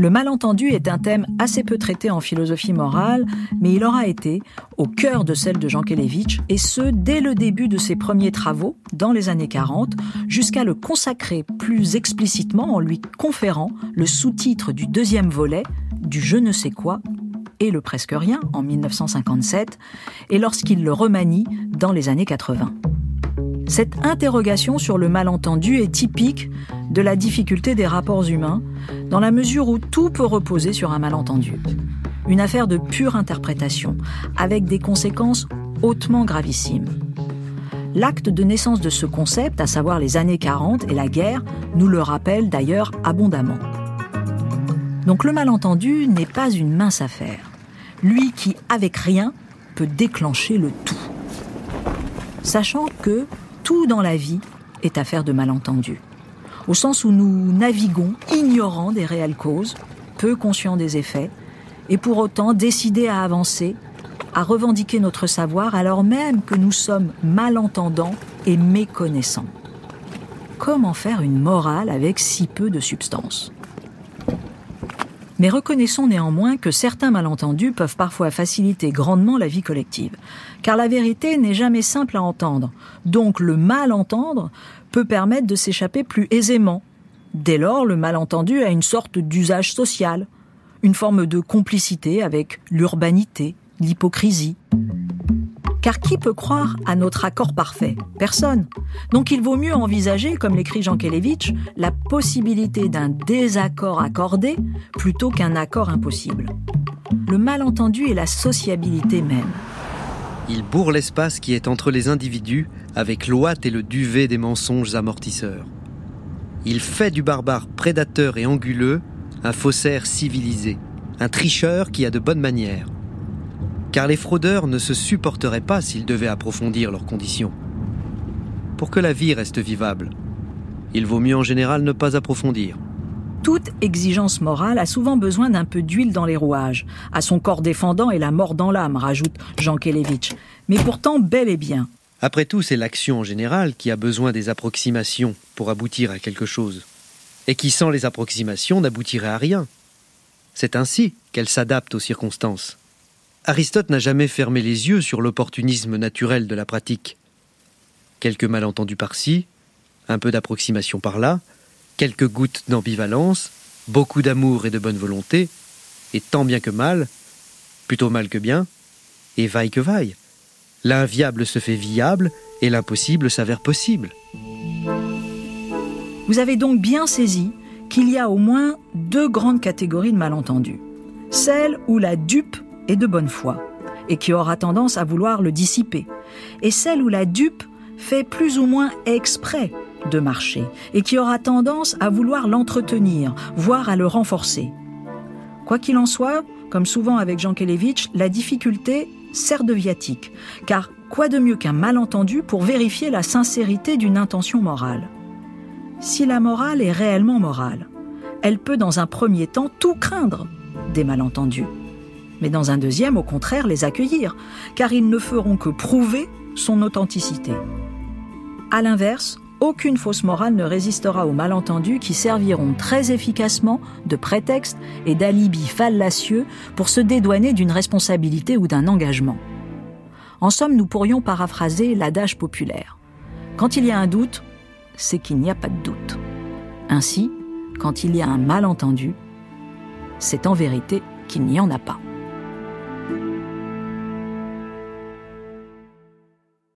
Le malentendu est un thème assez peu traité en philosophie morale, mais il aura été au cœur de celle de Jean Kelevitch, et ce, dès le début de ses premiers travaux, dans les années 40, jusqu'à le consacrer plus explicitement en lui conférant le sous-titre du deuxième volet, du je ne sais quoi, et le presque rien, en 1957, et lorsqu'il le remanie dans les années 80. Cette interrogation sur le malentendu est typique de la difficulté des rapports humains, dans la mesure où tout peut reposer sur un malentendu. Une affaire de pure interprétation, avec des conséquences hautement gravissimes. L'acte de naissance de ce concept, à savoir les années 40 et la guerre, nous le rappelle d'ailleurs abondamment. Donc le malentendu n'est pas une mince affaire. Lui qui, avec rien, peut déclencher le tout. Sachant que tout dans la vie est affaire de malentendu. Au sens où nous naviguons ignorant des réelles causes, peu conscients des effets, et pour autant décidés à avancer, à revendiquer notre savoir alors même que nous sommes malentendants et méconnaissants. Comment faire une morale avec si peu de substance? Mais reconnaissons néanmoins que certains malentendus peuvent parfois faciliter grandement la vie collective. Car la vérité n'est jamais simple à entendre. Donc le malentendre peut permettre de s'échapper plus aisément. Dès lors, le malentendu a une sorte d'usage social, une forme de complicité avec l'urbanité, l'hypocrisie. Car qui peut croire à notre accord parfait? Personne. Donc il vaut mieux envisager, comme l'écrit Jean Kelevitch, la possibilité d'un désaccord accordé plutôt qu'un accord impossible. Le malentendu est la sociabilité même. Il bourre l'espace qui est entre les individus avec l'ouate et le duvet des mensonges amortisseurs. Il fait du barbare prédateur et anguleux un faussaire civilisé, un tricheur qui a de bonnes manières car les fraudeurs ne se supporteraient pas s'ils devaient approfondir leurs conditions. Pour que la vie reste vivable, il vaut mieux en général ne pas approfondir. Toute exigence morale a souvent besoin d'un peu d'huile dans les rouages. À son corps défendant et la mort dans l'âme, rajoute Jean Kelevitch. Mais pourtant bel et bien. Après tout, c'est l'action en général qui a besoin des approximations pour aboutir à quelque chose. Et qui sans les approximations n'aboutirait à rien. C'est ainsi qu'elle s'adapte aux circonstances. Aristote n'a jamais fermé les yeux sur l'opportunisme naturel de la pratique. Quelques malentendus par-ci, un peu d'approximation par-là, quelques gouttes d'ambivalence, beaucoup d'amour et de bonne volonté, et tant bien que mal, plutôt mal que bien, et vaille que vaille. L'inviable se fait viable et l'impossible s'avère possible. Vous avez donc bien saisi qu'il y a au moins deux grandes catégories de malentendus. Celle où la dupe de bonne foi, et qui aura tendance à vouloir le dissiper, et celle où la dupe fait plus ou moins exprès de marcher, et qui aura tendance à vouloir l'entretenir, voire à le renforcer. Quoi qu'il en soit, comme souvent avec Jean Kelevitch, la difficulté sert de viatique, car quoi de mieux qu'un malentendu pour vérifier la sincérité d'une intention morale? Si la morale est réellement morale, elle peut dans un premier temps tout craindre des malentendus mais dans un deuxième, au contraire, les accueillir, car ils ne feront que prouver son authenticité. A l'inverse, aucune fausse morale ne résistera aux malentendus qui serviront très efficacement de prétexte et d'alibi fallacieux pour se dédouaner d'une responsabilité ou d'un engagement. En somme, nous pourrions paraphraser l'adage populaire. Quand il y a un doute, c'est qu'il n'y a pas de doute. Ainsi, quand il y a un malentendu, c'est en vérité qu'il n'y en a pas.